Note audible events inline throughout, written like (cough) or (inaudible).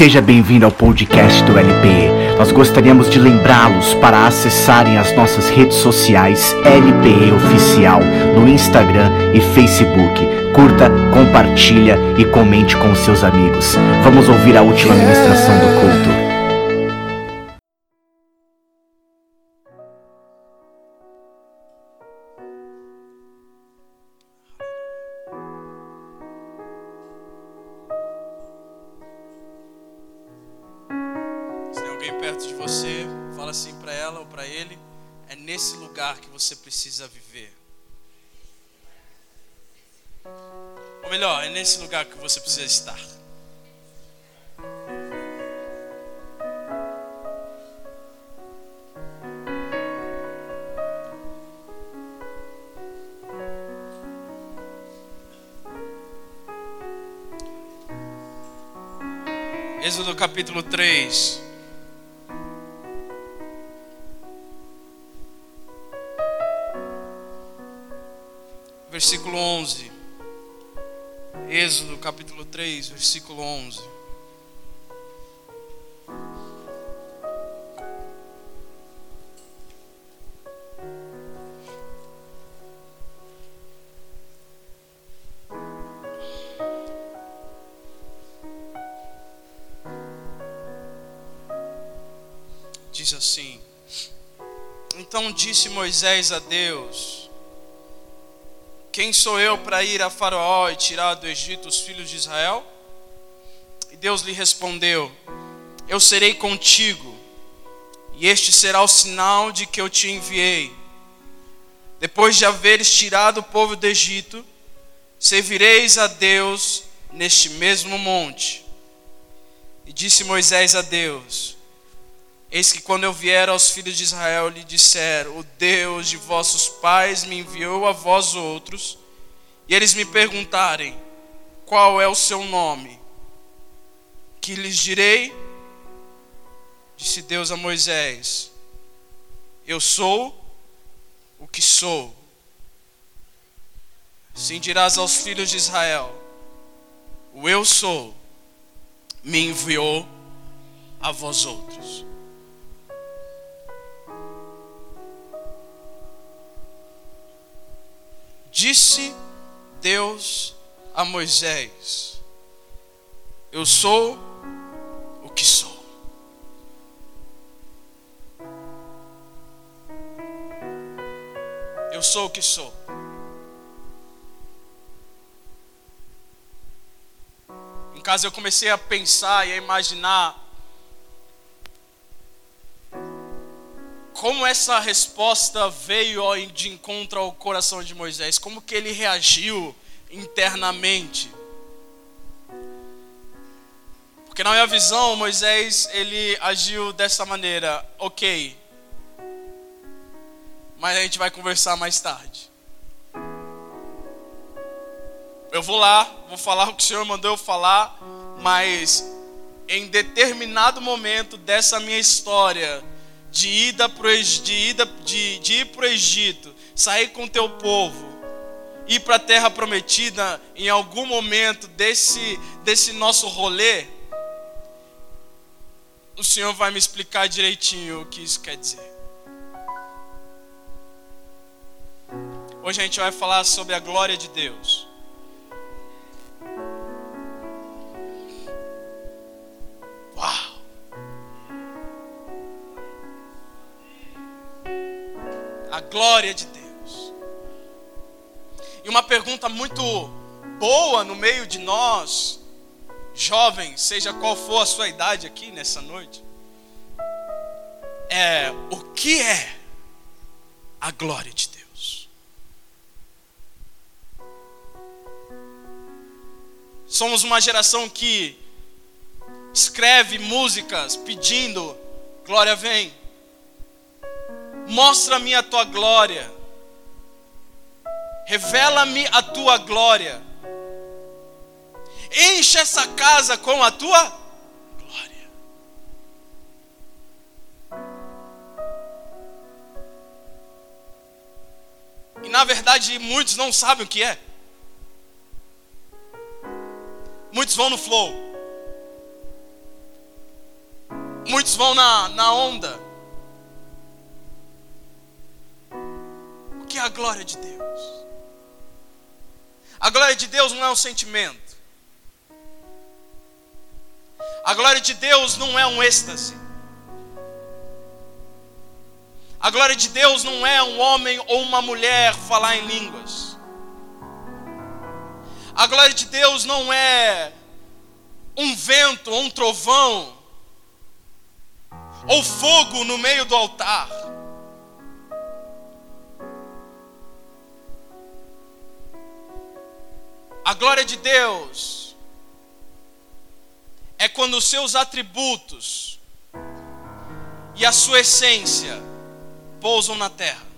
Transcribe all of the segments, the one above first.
Seja bem-vindo ao podcast do LPE. Nós gostaríamos de lembrá-los para acessarem as nossas redes sociais LPE Oficial no Instagram e Facebook. Curta, compartilha e comente com seus amigos. Vamos ouvir a última ministração do culto. Você precisa viver. Ou melhor, é nesse lugar que você precisa estar. Êxodo capítulo 3. Versículo 11. Êxodo capítulo 3, versículo 11. Diz assim: Então disse Moisés a Deus: Quem sou eu para ir a Faraó e tirar do Egito os filhos de Israel? E Deus lhe respondeu: Eu serei contigo, e este será o sinal de que eu te enviei. Depois de haveres tirado o povo do Egito, servireis a Deus neste mesmo monte. E disse Moisés a Deus: Eis que quando eu vier aos filhos de Israel, lhe disser: O Deus de vossos pais me enviou a vós outros, e eles me perguntarem: Qual é o seu nome? Que lhes direi? Disse Deus a Moisés: Eu sou o que sou. Sim dirás aos filhos de Israel: O eu sou me enviou a vós outros. Disse Deus a Moisés: Eu sou o que sou. Eu sou o que sou. Em casa eu comecei a pensar e a imaginar como essa resposta veio de encontro ao coração de Moisés, como que ele reagiu internamente. Porque na minha visão, Moisés, ele agiu dessa maneira, ok, mas a gente vai conversar mais tarde. Eu vou lá, vou falar o que o Senhor mandou eu falar, mas em determinado momento dessa minha história, de ida pro, de, ida, de, de ir para o Egito, sair com teu povo, ir para a terra prometida, em algum momento desse, desse nosso rolê, o Senhor vai me explicar direitinho o que isso quer dizer. Hoje a gente vai falar sobre a glória de Deus. Uau! A glória de Deus. E uma pergunta muito boa no meio de nós, jovens, seja qual for a sua idade aqui nessa noite, é: o que é a glória de Deus? Somos uma geração que escreve músicas pedindo glória vem. Mostra-me a tua glória. Revela-me a tua glória. Enche essa casa com a tua glória. E na verdade, muitos não sabem o que é. Muitos vão no flow. Muitos vão na, na onda. A glória de Deus? A glória de Deus não é um sentimento. A glória de Deus não é um êxtase. A glória de Deus não é um homem ou uma mulher falar em línguas. A glória de Deus não é um vento ou um trovão ou fogo no meio do altar. A glória de Deus é quando os seus atributos e a sua essência pousam na terra.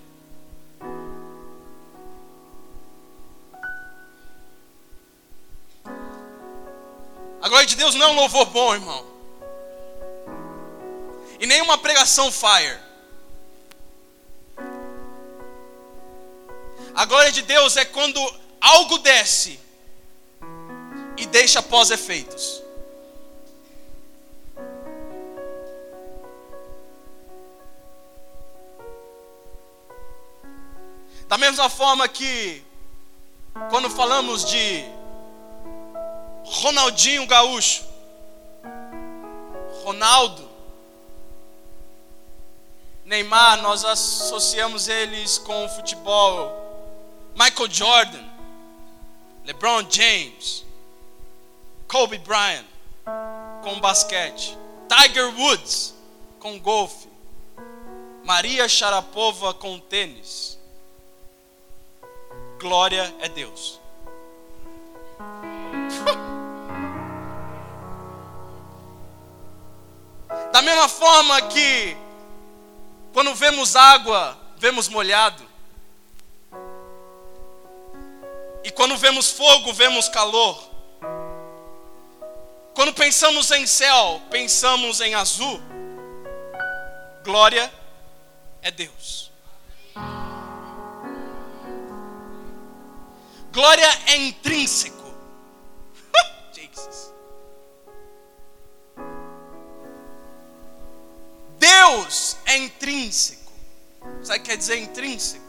A glória de Deus não é um louvor bom, irmão. E nem uma pregação fire. A glória de Deus é quando algo desce e deixa pós-efeitos. Da mesma forma que, quando falamos de Ronaldinho Gaúcho, Ronaldo, Neymar, nós associamos eles com o futebol. Michael Jordan, LeBron James, Kobe Bryant com basquete, Tiger Woods com golfe, Maria Sharapova com tênis glória é Deus. (laughs) Da mesma forma que quando vemos água, vemos molhado. E quando vemos fogo, vemos calor. Quando pensamos em céu, pensamos em azul. Glória é Deus. Glória é intrínseco. (laughs) Jesus. Deus é intrínseco. Sabe o que quer dizer intrínseco?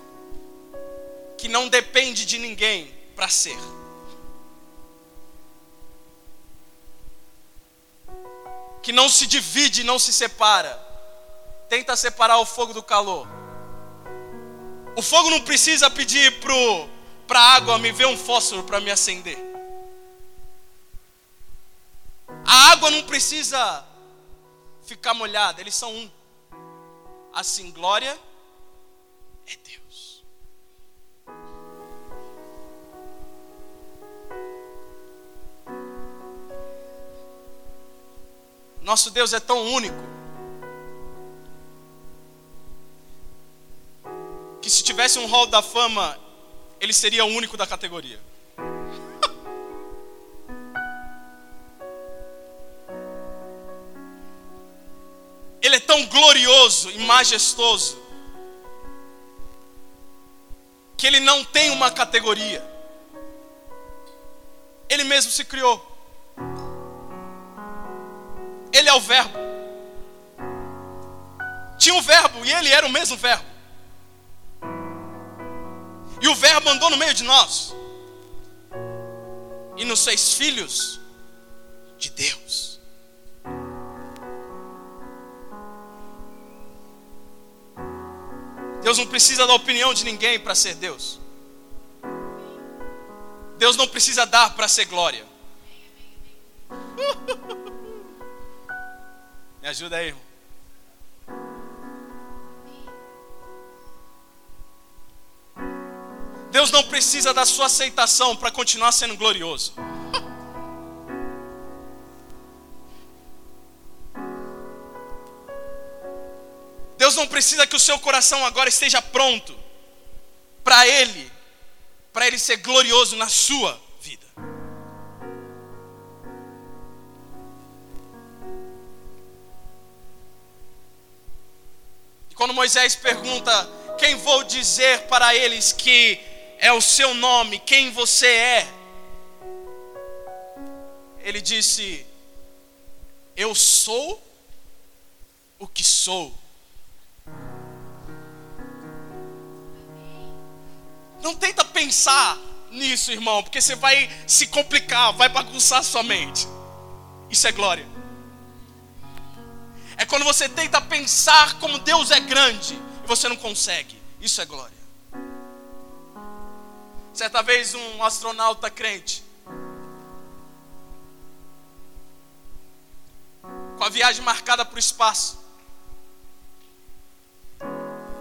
Que não depende de ninguém para ser. Que não se divide, não se separa. Tenta separar o fogo do calor. O fogo não precisa pedir pro para a água me ver um fósforo para me acender. A água não precisa ficar molhada, eles são um. Assim, glória é Deus. Nosso Deus é tão único que se tivesse um hall da fama ele seria o único da categoria. (laughs) Ele é tão glorioso e majestoso que ele não tem uma categoria. Ele mesmo se criou. É o Verbo. Tinha o Verbo e ele era o mesmo Verbo. E o Verbo andou no meio de nós. E nos fez filhos de Deus. Deus não precisa da opinião de ninguém para ser Deus. Deus não precisa dar para ser glória. (laughs) Me ajuda aí, irmão. Deus não precisa da sua aceitação para continuar sendo glorioso. Deus não precisa que o seu coração agora esteja pronto para Ele, para Ele ser glorioso na sua quando Moisés pergunta: Quem vou dizer para eles que é o seu nome, quem você é. Ele disse: Eu sou o que sou. Não tenta pensar nisso, irmão, porque você vai se complicar, vai bagunçar sua mente. Isso é glória. É quando você tenta pensar como Deus é grande e você não consegue. Isso é glória. Certa vez um astronauta crente com a viagem marcada para o espaço.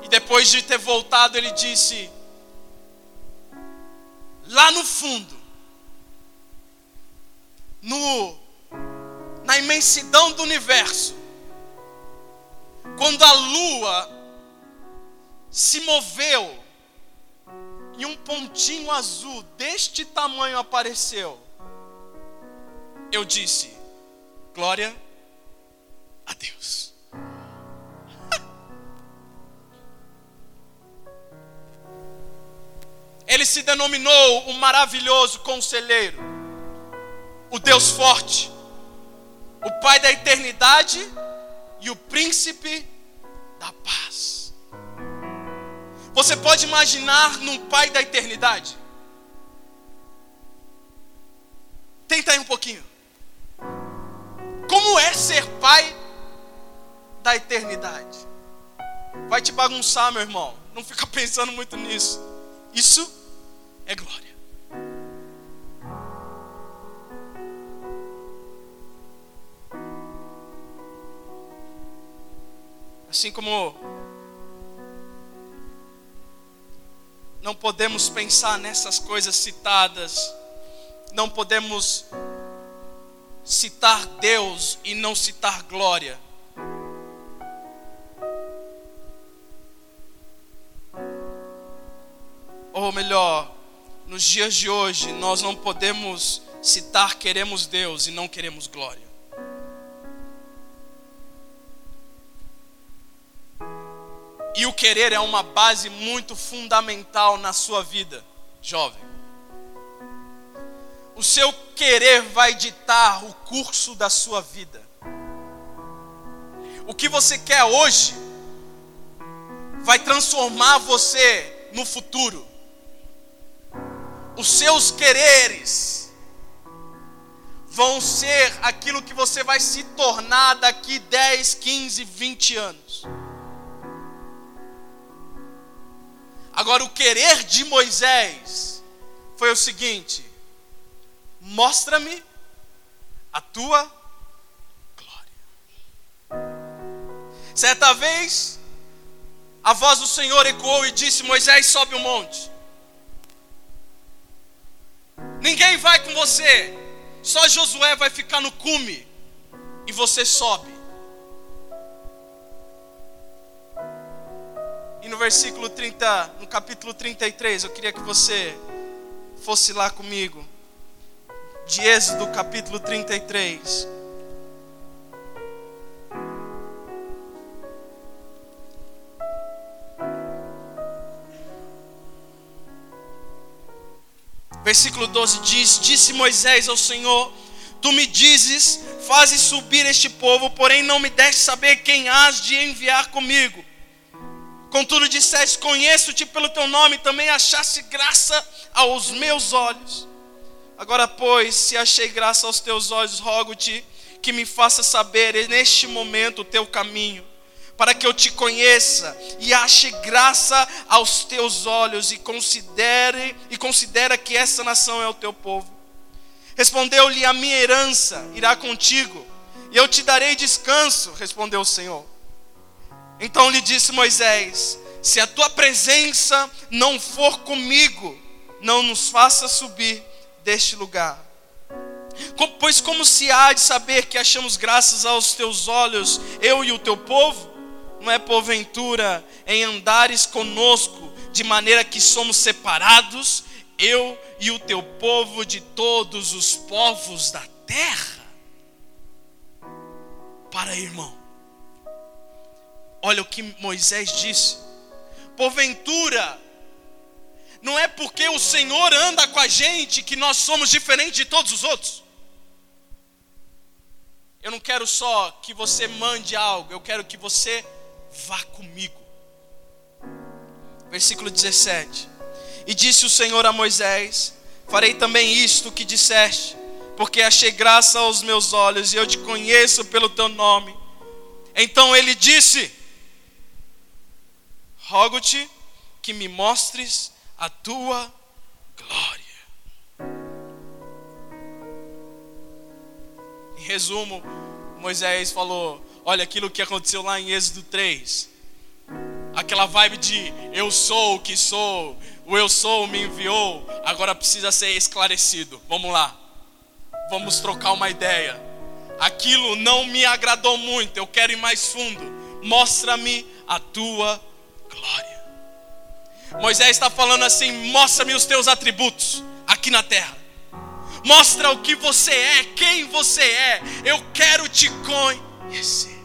E depois de ter voltado, ele disse: lá no fundo, no, na imensidão do universo, quando a lua se moveu e um pontinho azul deste tamanho apareceu, eu disse: Glória a Deus. (laughs) Ele se denominou o maravilhoso conselheiro, o Deus forte, o Pai da eternidade e o príncipe da paz. Você pode imaginar num Pai da eternidade? Tenta aí um pouquinho. Como é ser pai da eternidade? Vai te bagunçar, meu irmão. Não fica (laughs) pensando muito nisso. Isso é glória. Assim como não podemos pensar nessas coisas citadas, não podemos citar Deus e não citar glória. Ou melhor, nos dias de hoje, nós não podemos citar queremos Deus e não queremos glória. E o querer é uma base muito fundamental na sua vida, jovem. O seu querer vai ditar o curso da sua vida. O que você quer hoje vai transformar você no futuro os seus quereres vão ser aquilo que você vai se tornar daqui 10, 15, 20 anos. Agora, o querer de Moisés foi o seguinte: mostra-me a tua glória. Certa vez, a voz do Senhor ecoou e disse: Moisés, sobe o monte. Ninguém vai com você. Só Josué vai ficar no cume e você sobe. Versículo 30, no capítulo 33, eu queria que você fosse lá comigo. De Êxodo, capítulo 33. Versículo 12 diz: Disse Moisés ao Senhor: Tu me dizes, fazes subir este povo, porém não me deste saber quem has de enviar comigo. Contudo disseste: Conheço-te pelo teu nome, também achaste graça aos meus olhos. Agora, pois, se achei graça aos teus olhos, rogo-te que me faça saber neste momento o teu caminho para que eu te conheça e ache graça aos teus olhos e considere e considera que essa nação é o teu povo. Respondeu-lhe: A minha herança irá contigo, e eu te darei descanso, respondeu o Senhor. Então lhe disse Moisés: Se a tua presença não for comigo, não nos faça subir deste lugar. Pois como se há de saber que achamos graças aos teus olhos, eu e o teu povo? não é porventura em andares conosco, de maneira que somos separados, eu e o teu povo de todos os povos da terra? Para irmão, olha o que Moisés disse: porventura, não é porque o Senhor anda com a gente que nós somos diferentes de todos os outros. Eu não quero só que você mande algo, eu quero que você vá comigo. Versículo 17. E disse o Senhor a Moisés: Farei também isto que disseste, porque achei graça aos meus olhos e eu te conheço pelo teu nome. Então ele disse: Rogo-te que me mostres a tua glória. Em resumo, Moisés falou: Olha aquilo que aconteceu lá em Êxodo 3. Aquela vibe de eu sou o que sou, o eu sou me enviou, agora precisa ser esclarecido. Vamos lá, vamos trocar uma ideia. Aquilo não me agradou muito, eu quero ir mais fundo. Mostra-me a tua glória. Moisés está falando assim: mostra-me os teus atributos aqui na terra. Mostra o que você é, quem você é. Eu quero te conhecer.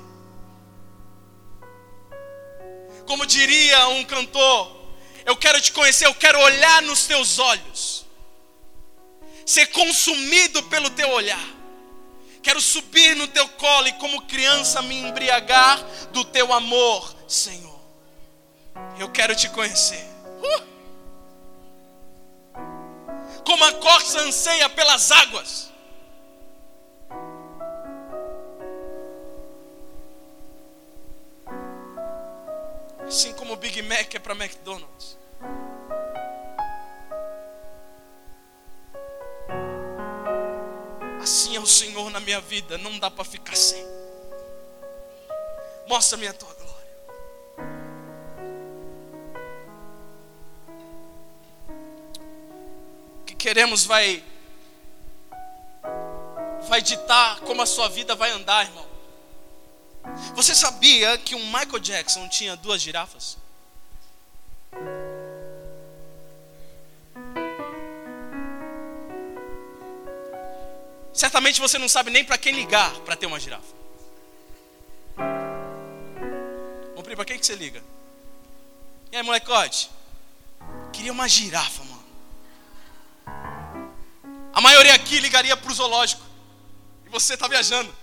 Como diria um cantor, eu quero te conhecer, eu quero olhar nos teus olhos, ser consumido pelo teu olhar. Quero subir no teu colo e, como criança, me embriagar do teu amor, Senhor. Eu quero te conhecer. Como a corça anseia pelas águas. Assim como o Big Mac é para McDonald's. Assim é o Senhor na minha vida, não dá para ficar sem. Mostra-me a tua queremos vai vai ditar como a sua vida vai andar, irmão. Você sabia que o Michael Jackson tinha duas girafas? Certamente você não sabe nem para quem ligar para ter uma girafa. Vamos para quem que você liga? E aí, molecote? Queria uma girafa. A maioria aqui ligaria para o zoológico. E você está viajando.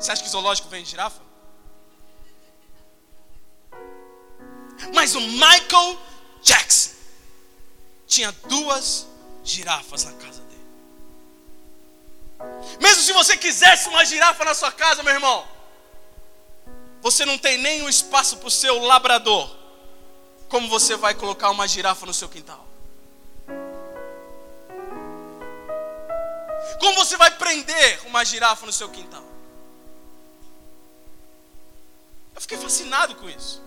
Você acha que zoológico vem girafa? Mas o Michael Jackson tinha duas girafas na casa dele. Mesmo se você quisesse uma girafa na sua casa, meu irmão, você não tem nem o espaço para o seu labrador. Como você vai colocar uma girafa no seu quintal? Como você vai prender uma girafa no seu quintal? Eu fiquei fascinado com isso.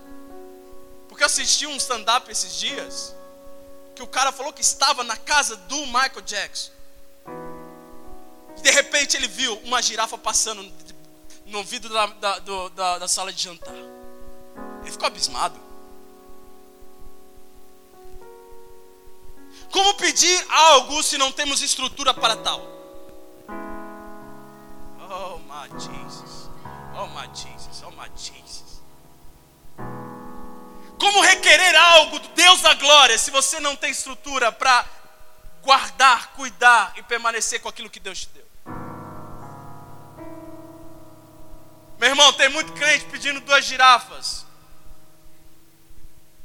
Porque eu assisti um stand-up esses dias. Que o cara falou que estava na casa do Michael Jackson. E de repente ele viu uma girafa passando no vidro da, da, da, da sala de jantar. Ele ficou abismado. Como pedir algo se não temos estrutura para tal? My Jesus. Oh my Jesus. Oh my Jesus. Como requerer algo do Deus da glória se você não tem estrutura para guardar, cuidar e permanecer com aquilo que Deus te deu? Meu irmão, tem muito crente pedindo duas girafas.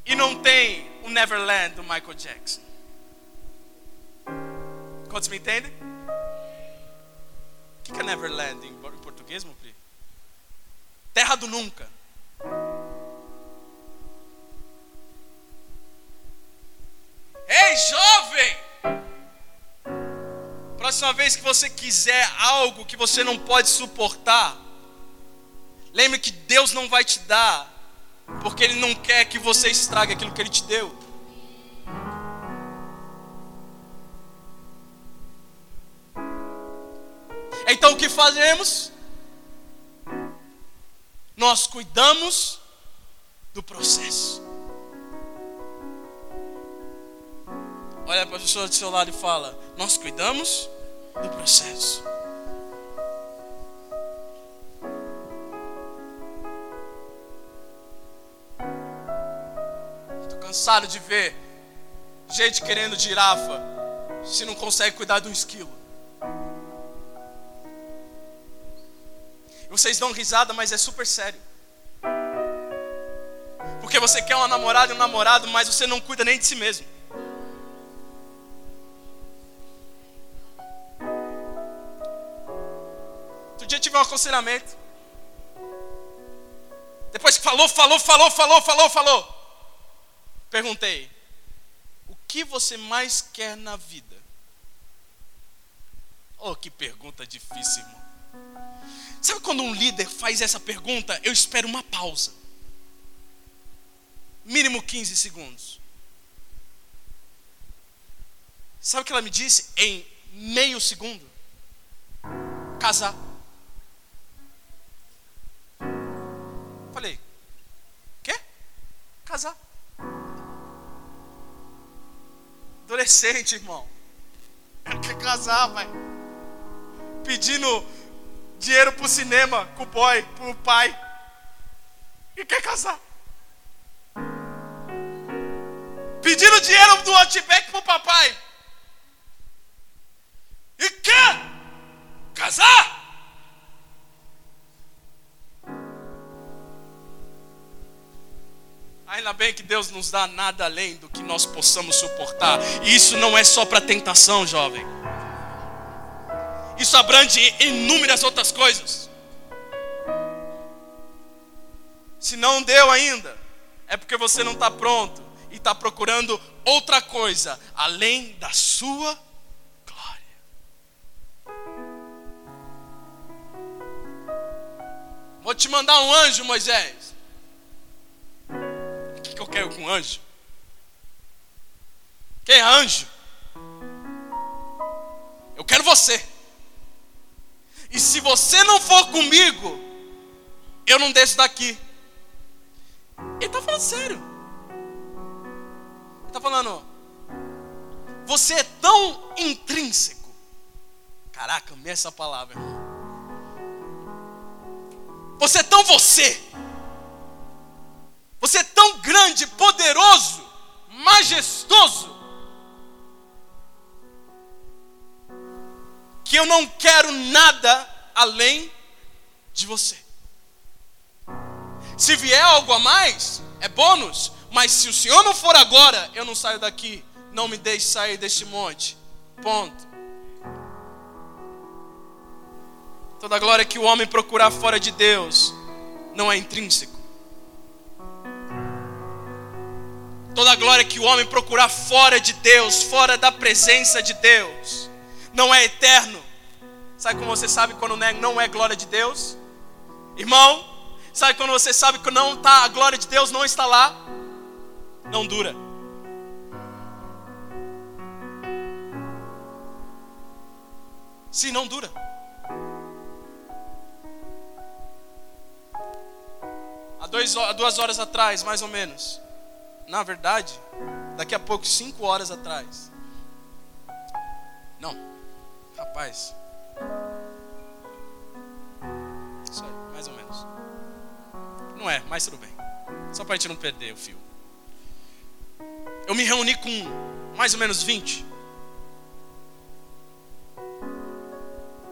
E não tem o Neverland do Michael Jackson. Quantos me entendem? O que é Neverland em português, meu filho? Terra do nunca. Ei, jovem! Próxima vez que você quiser algo que você não pode suportar, lembre que Deus não vai te dar, porque Ele não quer que você estrague aquilo que Ele te deu. Então o que fazemos? Nós cuidamos do processo. Olha para a pessoa do seu lado e fala: Nós cuidamos do processo. Estou cansado de ver gente querendo girafa se não consegue cuidar de um esquilo. Vocês dão risada, mas é super sério. Porque você quer uma namorada e um namorado, mas você não cuida nem de si mesmo. Outro dia tive um aconselhamento. Depois que falou, falou, falou, falou, falou, falou. Perguntei: O que você mais quer na vida? Oh, que pergunta difícil, irmão. Sabe quando um líder faz essa pergunta? Eu espero uma pausa. Mínimo 15 segundos. Sabe o que ela me disse? Em meio segundo: casar. Falei, quê? Casar. Adolescente, irmão. Quer casar, vai. Pedindo dinheiro pro cinema com o boy, pro pai. E quer casar. Pedindo dinheiro do Outback pro papai. E quer casar. Ainda bem que Deus nos dá nada além do que nós possamos suportar. E isso não é só para tentação, jovem. Isso abrange inúmeras outras coisas. Se não deu ainda, é porque você não está pronto e está procurando outra coisa além da sua glória. Vou te mandar um anjo, Moisés que eu quero com anjo? Quem é anjo? Eu quero você. E se você não for comigo, eu não desço daqui. Ele está falando sério. Ele está falando, você é tão intrínseco. Caraca, me essa palavra, irmão. Você é tão você você é tão grande, poderoso, majestoso, que eu não quero nada além de você. Se vier algo a mais, é bônus, mas se o Senhor não for agora, eu não saio daqui. Não me deixe sair deste monte. Ponto. Toda glória que o homem procurar fora de Deus não é intrínseco. Toda glória que o homem procurar fora de Deus, fora da presença de Deus, não é eterno. Sabe como você sabe quando não é glória de Deus? Irmão, sabe quando você sabe que não tá, a glória de Deus não está lá? Não dura. Sim, não dura. Há, dois, há duas horas atrás, mais ou menos, na verdade, daqui a pouco, cinco horas atrás. Não, rapaz. Isso aí, mais ou menos. Não é, mas tudo bem. Só para a gente não perder o fio. Eu me reuni com mais ou menos 20.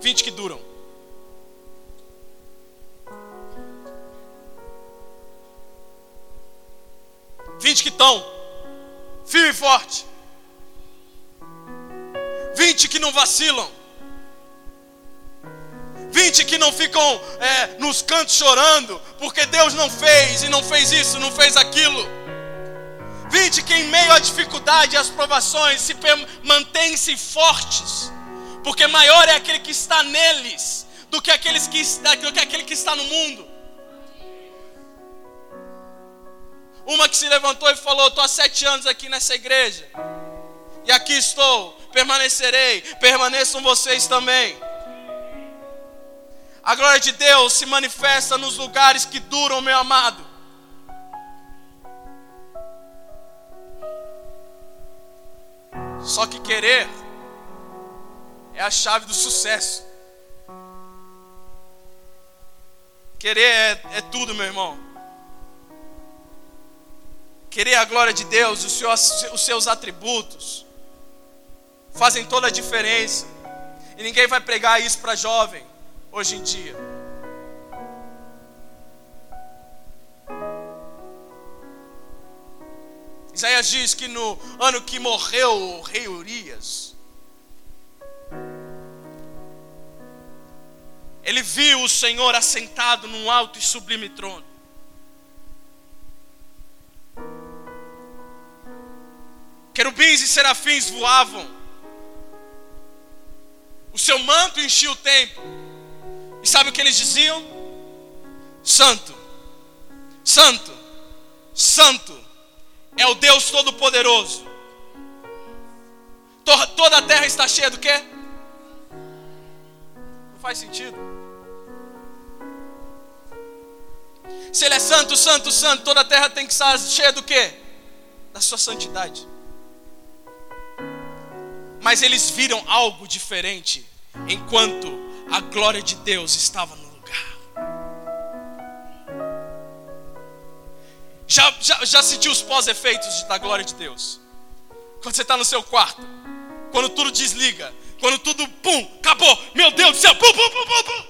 20 que duram. 20 que estão firme e forte. 20 que não vacilam. 20 que não ficam é, nos cantos chorando, porque Deus não fez, e não fez isso, não fez aquilo. 20 que em meio à dificuldade e às provações se mantêm-se fortes, porque maior é aquele que está neles do que, aqueles que, do que aquele que está no mundo. Uma que se levantou e falou: Estou há sete anos aqui nessa igreja. E aqui estou, permanecerei, permaneçam vocês também. A glória de Deus se manifesta nos lugares que duram, meu amado. Só que querer é a chave do sucesso. Querer é, é tudo, meu irmão. Querer a glória de Deus, os seus, os seus atributos, fazem toda a diferença. E ninguém vai pregar isso para jovem hoje em dia. Isaías diz que no ano que morreu o rei Urias, ele viu o Senhor assentado num alto e sublime trono. Querubins e serafins voavam, o seu manto enchia o templo. E sabe o que eles diziam? Santo, Santo, Santo é o Deus Todo-Poderoso. Toda a terra está cheia do quê? Não faz sentido. Se ele é santo, santo, santo, toda a terra tem que estar cheia do quê? Da sua santidade. Mas eles viram algo diferente enquanto a glória de Deus estava no lugar. Já, já, já sentiu os pós-efeitos da glória de Deus? Quando você está no seu quarto, quando tudo desliga, quando tudo, pum, acabou, meu Deus do céu, pum, pum, pum, pum, pum.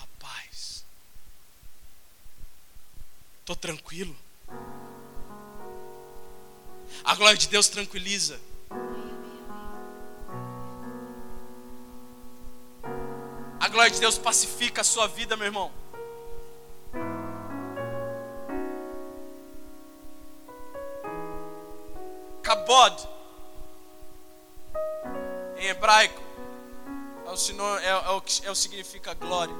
Rapaz, estou tranquilo. A glória de Deus tranquiliza. Glória de Deus pacifica a sua vida, meu irmão. Kabod, em hebraico, é o, sinônimo, é, é, o que é o significa glória.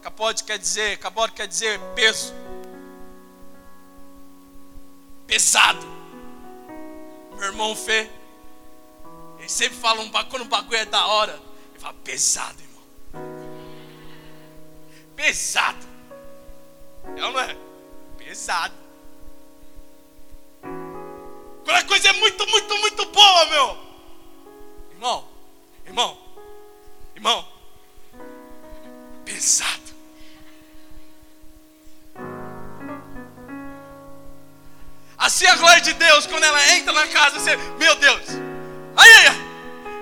Kabod quer dizer, kabod quer dizer peso pesado. Meu irmão Fê, ele sempre fala um quando o bagulho é da hora, fala pesado, irmão. Pesado. É ou não é? Pesado. Quando a coisa é muito, muito, muito boa, meu. Irmão, irmão, irmão. Pesado. Assim a glória de Deus, quando ela entra na casa, você, meu Deus, ai, ai,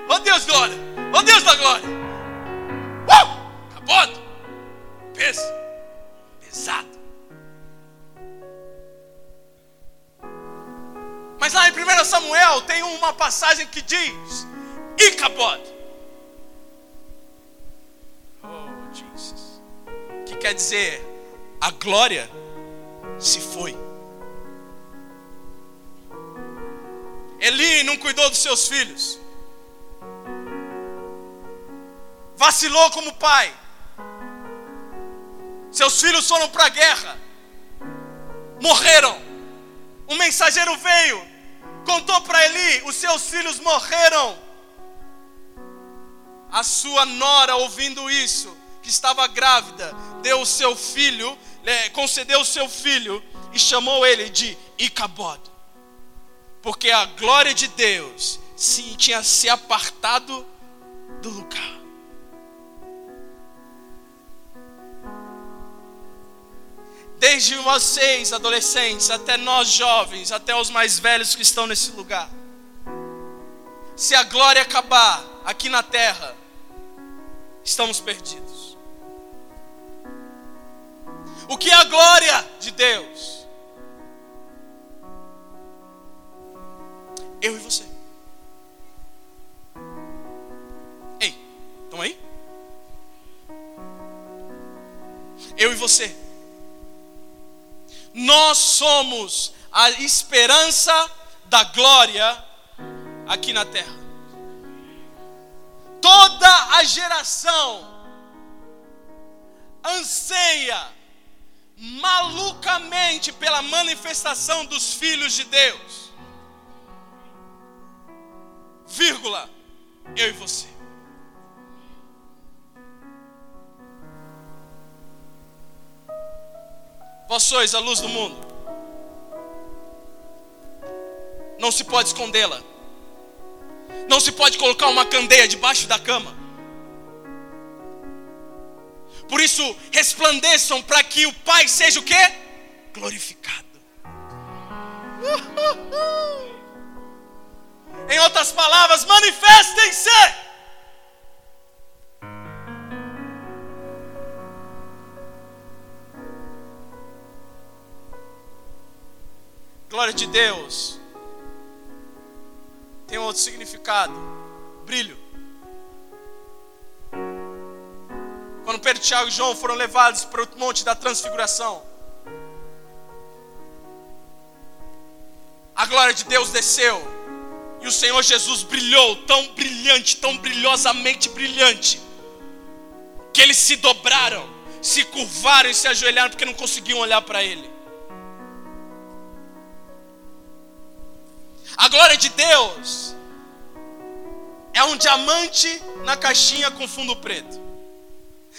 oh Deus, glória, oh Deus da glória, uh, acabou, peso, pesado. Mas lá em 1 Samuel tem uma passagem que diz: Icabod. Oh, Jesus. Que quer dizer, a glória se foi. Eli não cuidou dos seus filhos. Vacilou como pai. Seus filhos foram para a guerra. Morreram. Um mensageiro veio, contou para Eli: os seus filhos morreram. A sua nora, ouvindo isso, que estava grávida, deu o seu filho, concedeu o seu filho e chamou ele de Icabod porque a glória de Deus se, tinha se apartado do lugar. Desde vocês, adolescentes, até nós jovens, até os mais velhos que estão nesse lugar. Se a glória acabar aqui na terra, estamos perdidos. O que é a glória de Deus? Eu e você. Ei, estão aí? Eu e você. Nós somos a esperança da glória aqui na terra. Toda a geração anseia malucamente pela manifestação dos filhos de Deus vírgula, eu e você. Vós sois a luz do mundo. Não se pode escondê-la. Não se pode colocar uma candeia debaixo da cama. Por isso, resplandeçam para que o Pai seja o quê? Glorificado. (laughs) Em outras palavras, manifestem-se. De Deus tem outro significado: brilho. Quando Pedro, Tiago e João foram levados para o monte da transfiguração, a glória de Deus desceu e o Senhor Jesus brilhou tão brilhante, tão brilhosamente brilhante, que eles se dobraram, se curvaram e se ajoelharam porque não conseguiam olhar para Ele. A glória de Deus é um diamante na caixinha com fundo preto.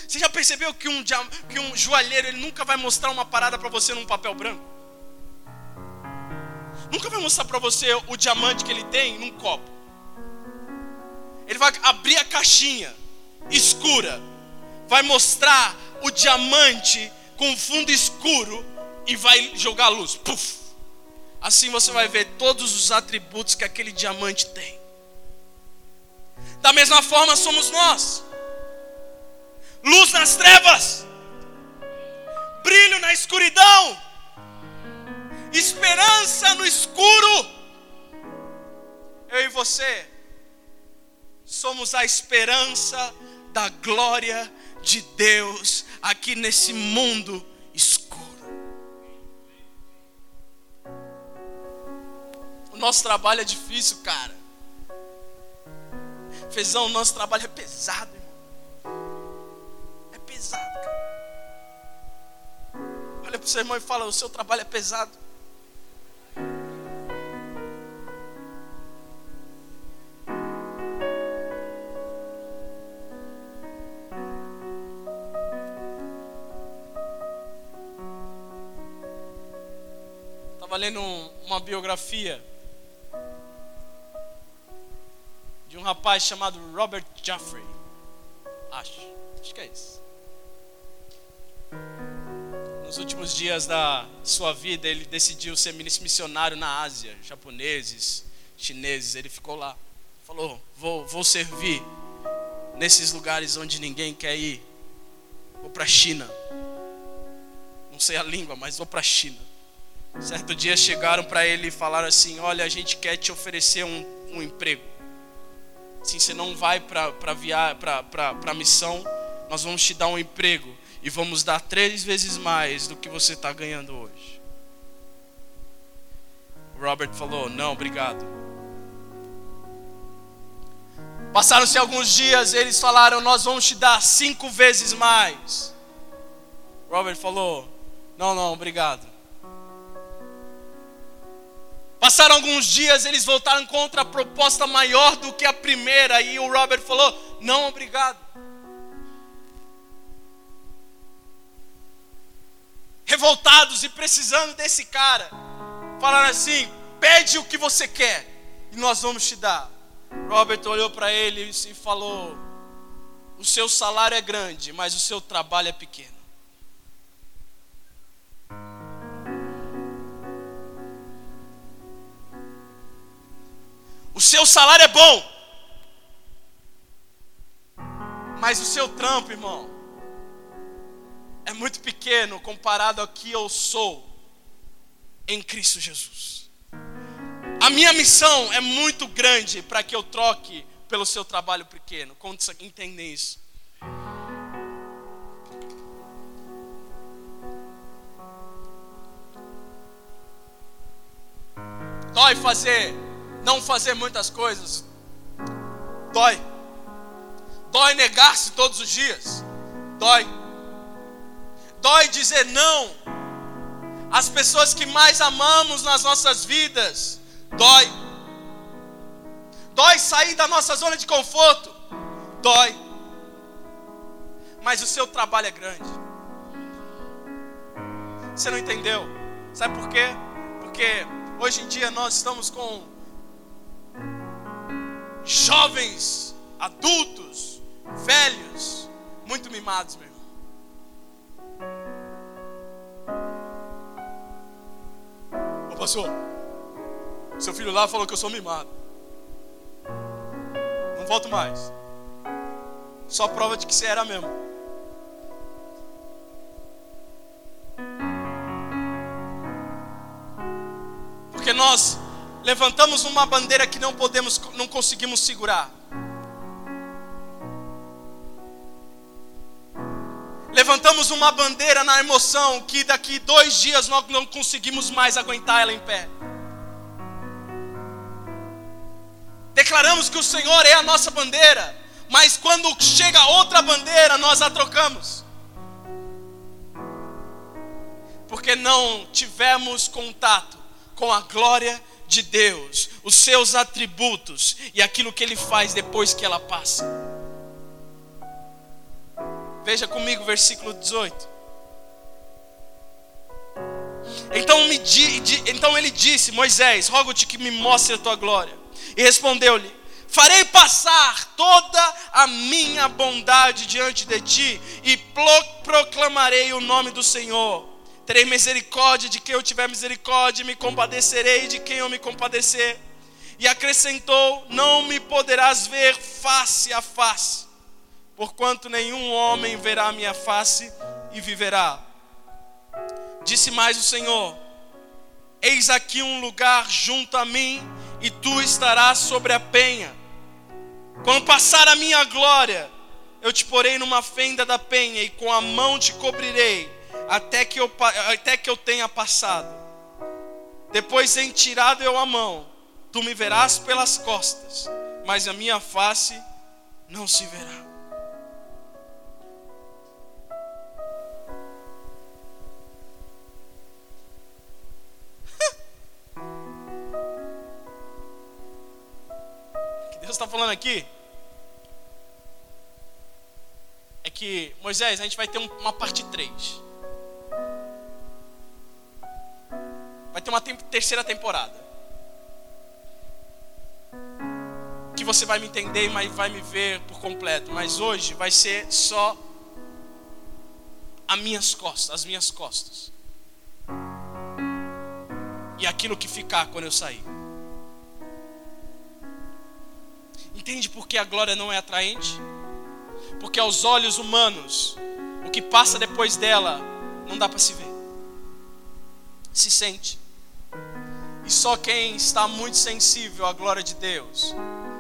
Você já percebeu que um, que um joalheiro ele nunca vai mostrar uma parada para você num papel branco? Nunca vai mostrar para você o diamante que ele tem num copo. Ele vai abrir a caixinha escura, vai mostrar o diamante com fundo escuro e vai jogar a luz. Puf! Assim você vai ver todos os atributos que aquele diamante tem. Da mesma forma somos nós. Luz nas trevas, brilho na escuridão, esperança no escuro. Eu e você somos a esperança da glória de Deus aqui nesse mundo escuro. O nosso trabalho é difícil, cara. Fezão, o nosso trabalho é pesado, irmão. É pesado, cara. Olha para o seu irmão e fala: o seu trabalho é pesado. Estava lendo uma biografia de um rapaz chamado Robert Jeffrey. Acho, acho que é isso. Nos últimos dias da sua vida, ele decidiu ser missionário na Ásia, japoneses, chineses. Ele ficou lá, falou: Vou, vou servir nesses lugares onde ninguém quer ir. Vou para a China. Não sei a língua, mas vou para a China. Certo dia chegaram para ele e falaram assim: Olha, a gente quer te oferecer um, um emprego. Sim, você não vai para a missão, nós vamos te dar um emprego e vamos dar três vezes mais do que você está ganhando hoje. O Robert falou: Não, obrigado. Passaram-se alguns dias, eles falaram: Nós vamos te dar cinco vezes mais. Robert falou: Não, não, obrigado. Passaram alguns dias, eles voltaram contra a proposta maior do que a primeira, e o Robert falou: Não, obrigado. Revoltados e precisando desse cara, falaram assim: Pede o que você quer, e nós vamos te dar. Robert olhou para ele e falou: O seu salário é grande, mas o seu trabalho é pequeno. O seu salário é bom. Mas o seu trampo, irmão, é muito pequeno comparado ao que eu sou em Cristo Jesus. A minha missão é muito grande para que eu troque pelo seu trabalho pequeno. Quantos entendem isso? Dói fazer não fazer muitas coisas. Dói. Dói negar-se todos os dias. Dói. Dói dizer não às pessoas que mais amamos nas nossas vidas. Dói. Dói sair da nossa zona de conforto. Dói. Mas o seu trabalho é grande. Você não entendeu? Sabe por quê? Porque hoje em dia nós estamos com jovens, adultos, velhos, muito mimados, meu irmão. Ô pastor, seu filho lá falou que eu sou mimado. Não volto mais. Só prova de que você era mesmo. Porque levantamos uma bandeira que não podemos, não conseguimos segurar. Levantamos uma bandeira na emoção que daqui dois dias nós não conseguimos mais aguentar ela em pé. Declaramos que o Senhor é a nossa bandeira, mas quando chega outra bandeira, nós a trocamos. Porque não tivemos contato com a glória de Deus, os seus atributos e aquilo que ele faz depois que ela passa. Veja comigo o versículo 18. Então, me di, di, então ele disse: Moisés, rogo-te que me mostre a tua glória. E respondeu-lhe: Farei passar toda a minha bondade diante de ti e pro, proclamarei o nome do Senhor. Terei misericórdia de quem eu tiver misericórdia, me compadecerei de quem eu me compadecer. E acrescentou: Não me poderás ver face a face porquanto nenhum homem verá a minha face e viverá. Disse mais o Senhor: Eis aqui um lugar junto a mim, e tu estarás sobre a penha. Quando passar a minha glória, eu te porei numa fenda da penha, e com a mão te cobrirei, até que eu, até que eu tenha passado. Depois, em tirado eu a mão, tu me verás pelas costas, mas a minha face não se verá. (laughs) Deus está falando aqui é que, Moisés, a gente vai ter uma parte 3. Vai ter uma terceira temporada. Que você vai me entender e vai me ver por completo. Mas hoje vai ser só as minhas costas, as minhas costas. E aquilo que ficar quando eu sair. Entende por que a glória não é atraente? Porque aos olhos humanos, o que passa depois dela não dá para se ver. Se sente. E só quem está muito sensível à glória de Deus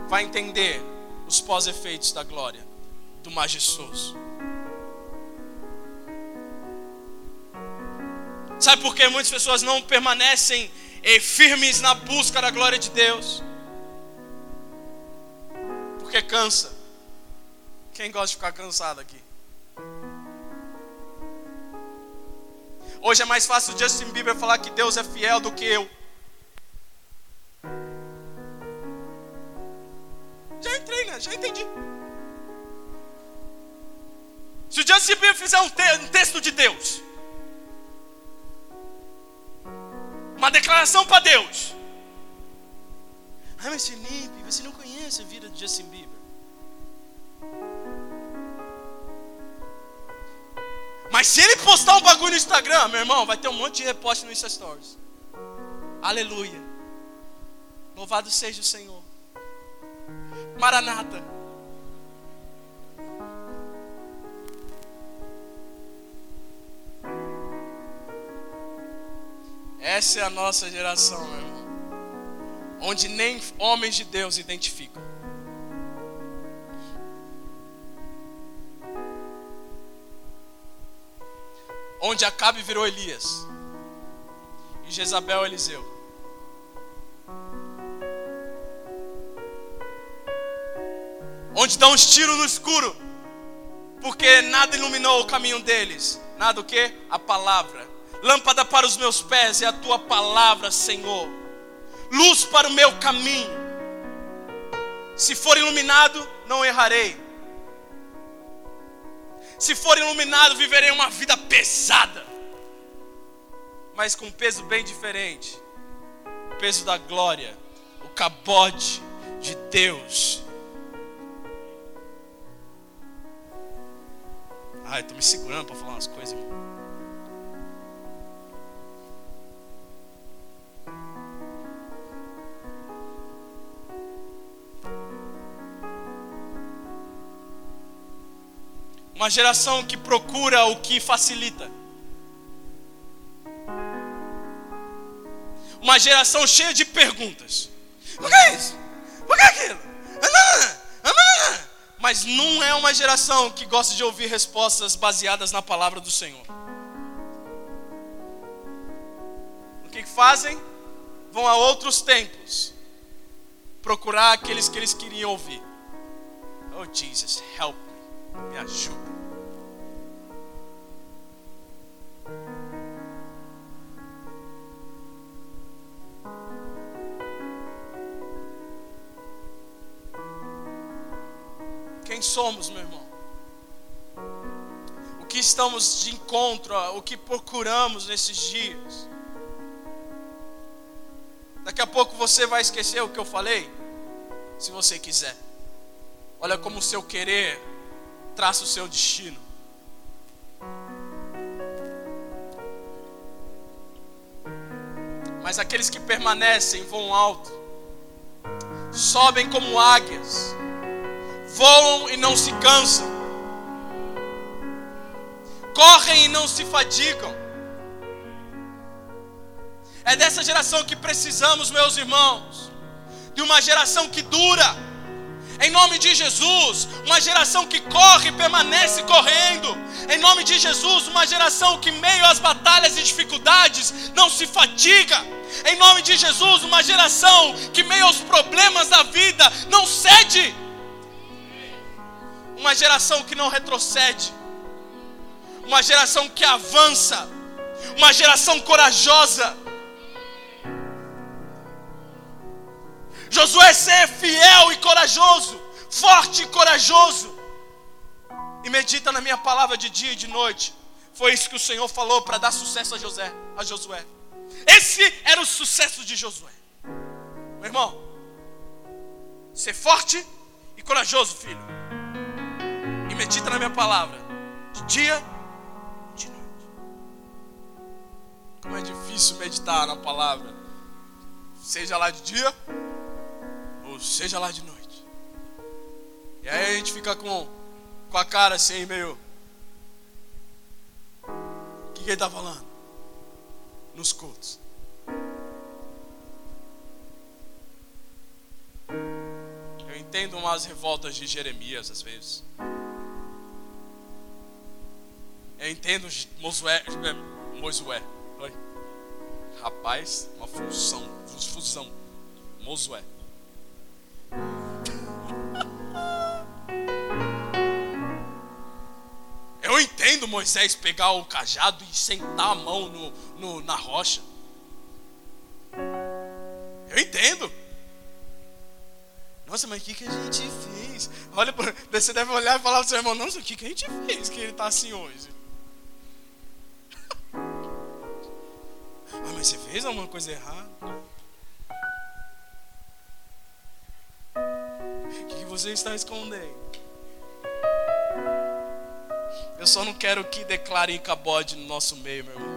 vai entender os pós-efeitos da glória do majestoso. Sabe por que muitas pessoas não permanecem eh, firmes na busca da glória de Deus? porque cansa. Quem gosta de ficar cansado aqui? Hoje é mais fácil o Justin Bieber falar que Deus é fiel do que eu. Já entrei, né? Já entendi. Se o Justin Bieber fizer um, te um texto de Deus, uma declaração para Deus, ah, mas Felipe, você não conhece a vida de Justin Bieber. Mas se ele postar um bagulho no Instagram, meu irmão, vai ter um monte de reposte no Insta Stories. Aleluia. Louvado seja o Senhor. Maranata. Essa é a nossa geração, meu irmão onde nem homens de Deus identificam. Onde Acabe virou Elias e Jezabel Eliseu. Onde dão uns tiros no escuro, porque nada iluminou o caminho deles. Nada o que? A palavra. Lâmpada para os meus pés é a tua palavra, Senhor luz para o meu caminho. Se for iluminado, não errarei. Se for iluminado, viverei uma vida pesada, mas com um peso bem diferente o peso da glória, o cabode de Deus. Ai, estou me segurando para falar umas coisas, irmão. Uma geração que procura o que facilita. uma geração cheia de perguntas. Por que isso? Por que aquilo? Mas não é uma geração que gosta de ouvir respostas baseadas na palavra do Senhor. O que fazem? Vão a outros templos procurar aqueles que eles queriam ouvir. Oh Jesus, help me, me ajuda. Quem somos, meu irmão? O que estamos de encontro, o que procuramos nesses dias? Daqui a pouco você vai esquecer o que eu falei, se você quiser. Olha como o seu querer traça o seu destino. Mas aqueles que permanecem voam alto, sobem como águias, voam e não se cansam, correm e não se fadigam. É dessa geração que precisamos, meus irmãos, de uma geração que dura. Em nome de Jesus, uma geração que corre e permanece correndo. Em nome de Jesus, uma geração que, meio às batalhas e dificuldades, não se fatiga. Em nome de Jesus, uma geração que, meio aos problemas da vida, não cede. Uma geração que não retrocede. Uma geração que avança. Uma geração corajosa Josué ser fiel e corajoso, forte e corajoso. E medita na minha palavra de dia e de noite. Foi isso que o Senhor falou para dar sucesso a José, a Josué. Esse era o sucesso de Josué. Meu irmão, ser forte e corajoso, filho. Medita na minha palavra de dia e de noite. Como é difícil meditar na palavra, seja lá de dia seja lá de noite. E aí a gente fica com, com a cara assim, meio. O que, que ele está falando? Nos cultos. Eu entendo umas revoltas de Jeremias às vezes. Eu entendo Mosué, é, Mosué. Rapaz, uma fusão, fusão. Mosué. (laughs) Eu entendo Moisés pegar o cajado e sentar a mão no, no, na rocha. Eu entendo. Nossa, mas o que, que a gente fez? Olha, você deve olhar e falar para o seu irmão: Nossa, o que, que a gente fez que ele está assim hoje? Ah, mas você fez alguma coisa errada? O que você está escondendo? Eu só não quero que declarem cabode no nosso meio, meu irmão.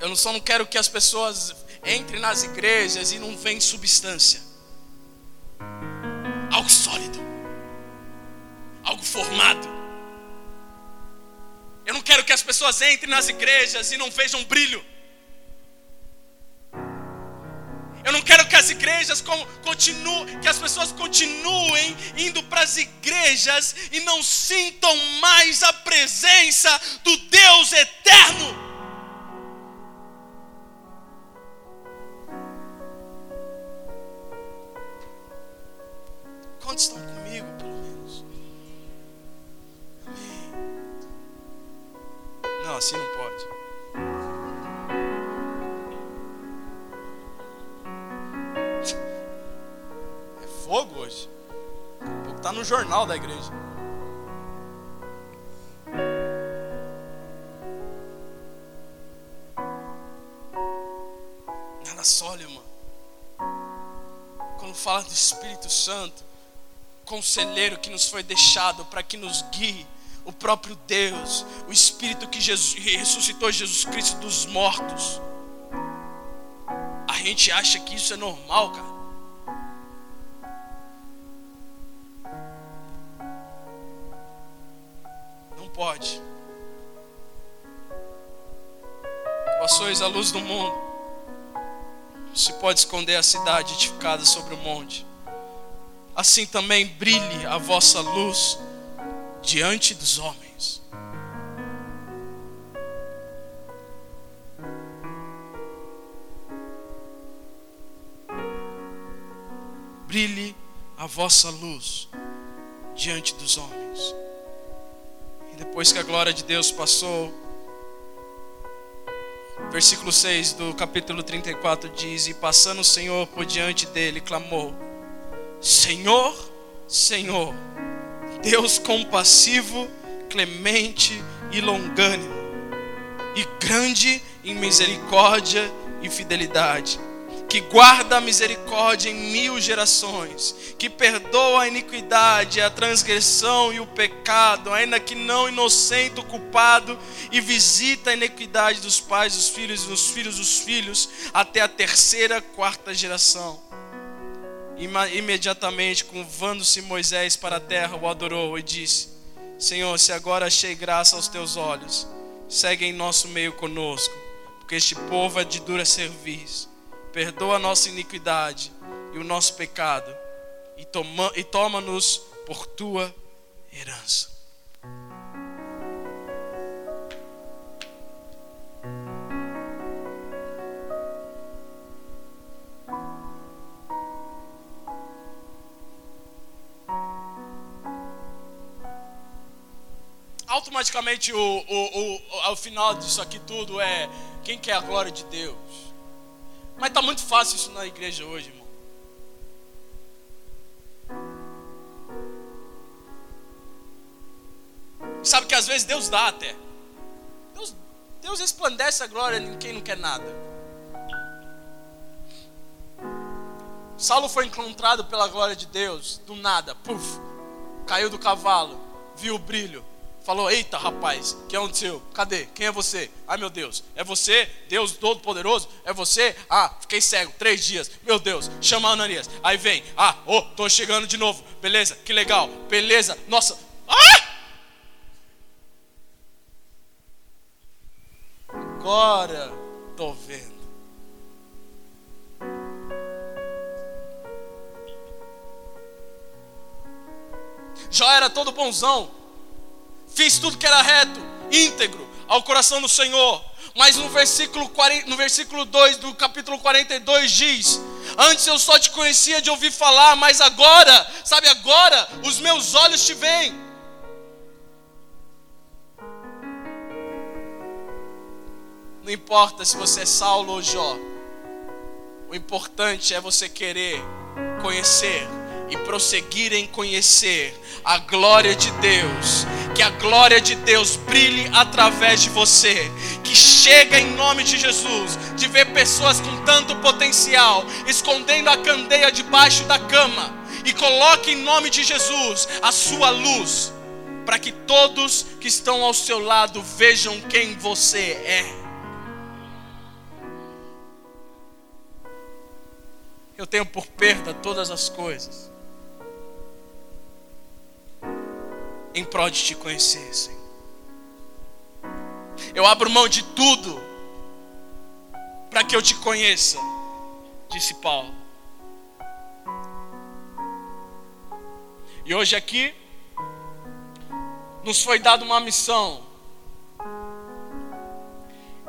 Eu só não quero que as pessoas entrem nas igrejas e não venham substância. Algo sólido. Algo formado. Pessoas entrem nas igrejas e não vejam brilho. Eu não quero que as igrejas continuem, que as pessoas continuem indo para as igrejas e não sintam mais a presença do Deus eterno. Jornal da igreja. Nada irmão. Quando fala do Espírito Santo, conselheiro que nos foi deixado para que nos guie, o próprio Deus, o Espírito que Jesus, ressuscitou Jesus Cristo dos mortos. A gente acha que isso é normal, cara. Pode. sois a luz do mundo, se pode esconder a cidade edificada sobre o monte. Assim também brilhe a vossa luz diante dos homens. Brilhe a vossa luz diante dos homens. Depois que a glória de Deus passou, versículo 6 do capítulo 34 diz: E passando o Senhor por diante dele, clamou: Senhor, Senhor, Deus compassivo, clemente e longânimo, e grande em misericórdia e fidelidade que guarda a misericórdia em mil gerações, que perdoa a iniquidade, a transgressão e o pecado, ainda que não inocente o culpado, e visita a iniquidade dos pais, dos filhos e dos filhos dos filhos, até a terceira, quarta geração. Imediatamente, curvando-se Moisés para a terra, o adorou e disse: Senhor, se agora achei graça aos teus olhos, segue em nosso meio conosco, porque este povo é de dura serviço perdoa a nossa iniquidade e o nosso pecado, e, toma, e toma-nos por tua herança. automaticamente o, o, o, o final disso aqui tudo é quem quer a glória de Deus? Mas está muito fácil isso na igreja hoje, irmão. Sabe que às vezes Deus dá até. Deus, Deus resplandece a glória em quem não quer nada. Saulo foi encontrado pela glória de Deus, do nada, puf, caiu do cavalo, viu o brilho, Falou: Eita, rapaz, que é seu? Cadê? Quem é você? Ai, meu Deus, é você, Deus Todo-Poderoso? É você? Ah, fiquei cego três dias. Meu Deus, chama Ananias. Aí vem: Ah, oh, tô chegando de novo. Beleza, que legal. Beleza, nossa. Ah! Agora tô vendo. Já era todo bonzão fiz tudo que era reto, íntegro, ao coração do Senhor. Mas no versículo, 40, no versículo 2 do capítulo 42 diz: Antes eu só te conhecia de ouvir falar, mas agora, sabe, agora os meus olhos te veem. Não importa se você é Saulo ou Jó, o importante é você querer conhecer e prosseguir em conhecer a glória de Deus, que a glória de Deus brilhe através de você, que chega em nome de Jesus, de ver pessoas com tanto potencial escondendo a candeia debaixo da cama, e coloque em nome de Jesus a sua luz, para que todos que estão ao seu lado vejam quem você é. Eu tenho por perda todas as coisas em prol de te conhecer, Senhor. Eu abro mão de tudo para que eu te conheça, disse Paulo. E hoje aqui nos foi dada uma missão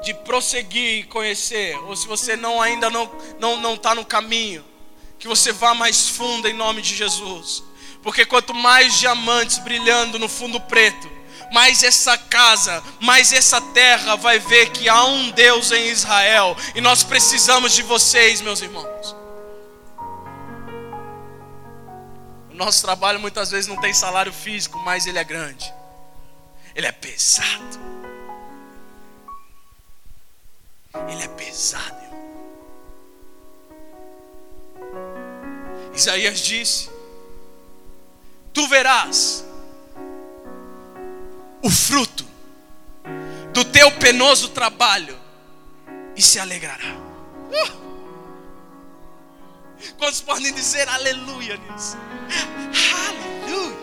de prosseguir e conhecer, ou se você não ainda não não não está no caminho, que você vá mais fundo em nome de Jesus. Porque quanto mais diamantes brilhando no fundo preto, mais essa casa, mais essa terra vai ver que há um Deus em Israel. E nós precisamos de vocês, meus irmãos. O nosso trabalho muitas vezes não tem salário físico, mas ele é grande. Ele é pesado. Ele é pesado, irmão. Isaías disse: tu verás o fruto do teu penoso trabalho e se alegrará. Uh! Quantos podem dizer aleluia nisso? Aleluia.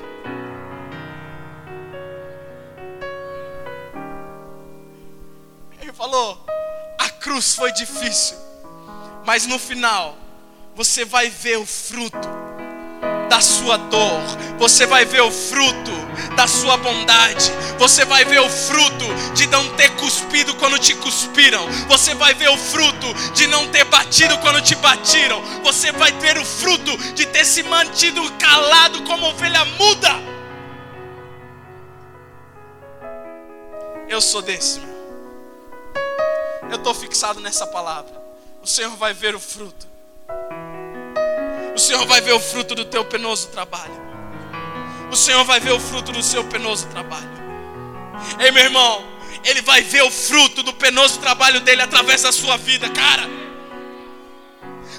Ele falou: a cruz foi difícil, mas no final você vai ver o fruto da sua dor, você vai ver o fruto da sua bondade, você vai ver o fruto de não ter cuspido quando te cuspiram, você vai ver o fruto de não ter batido quando te batiram, você vai ver o fruto de ter se mantido calado como ovelha muda. Eu sou desse. Eu estou fixado nessa palavra. O Senhor vai ver o fruto. O Senhor vai ver o fruto do teu penoso trabalho. O Senhor vai ver o fruto do seu penoso trabalho. Ei, meu irmão, Ele vai ver o fruto do penoso trabalho dele através da sua vida, cara.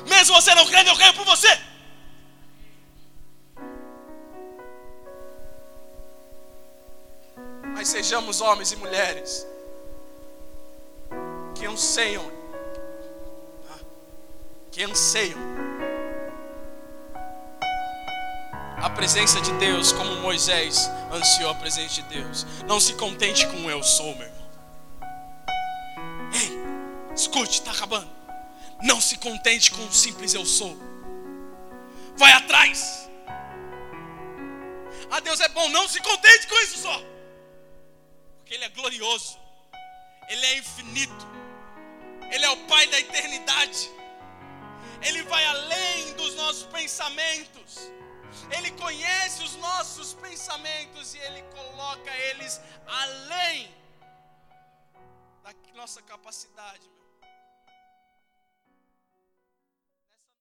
Mesmo você não crendo, eu creio por você. Mas sejamos homens e mulheres que anseiam, que anseiam a presença de Deus como Moisés ansiou a presença de Deus. Não se contente com o eu sou, meu irmão. Ei, escute, está acabando. Não se contente com o simples eu sou. Vai atrás. Ah, Deus é bom, não se contente com isso só. Porque Ele é glorioso, Ele é infinito, Ele é o Pai da eternidade, Ele vai além dos nossos pensamentos. Ele conhece os nossos pensamentos e Ele coloca eles além da nossa capacidade.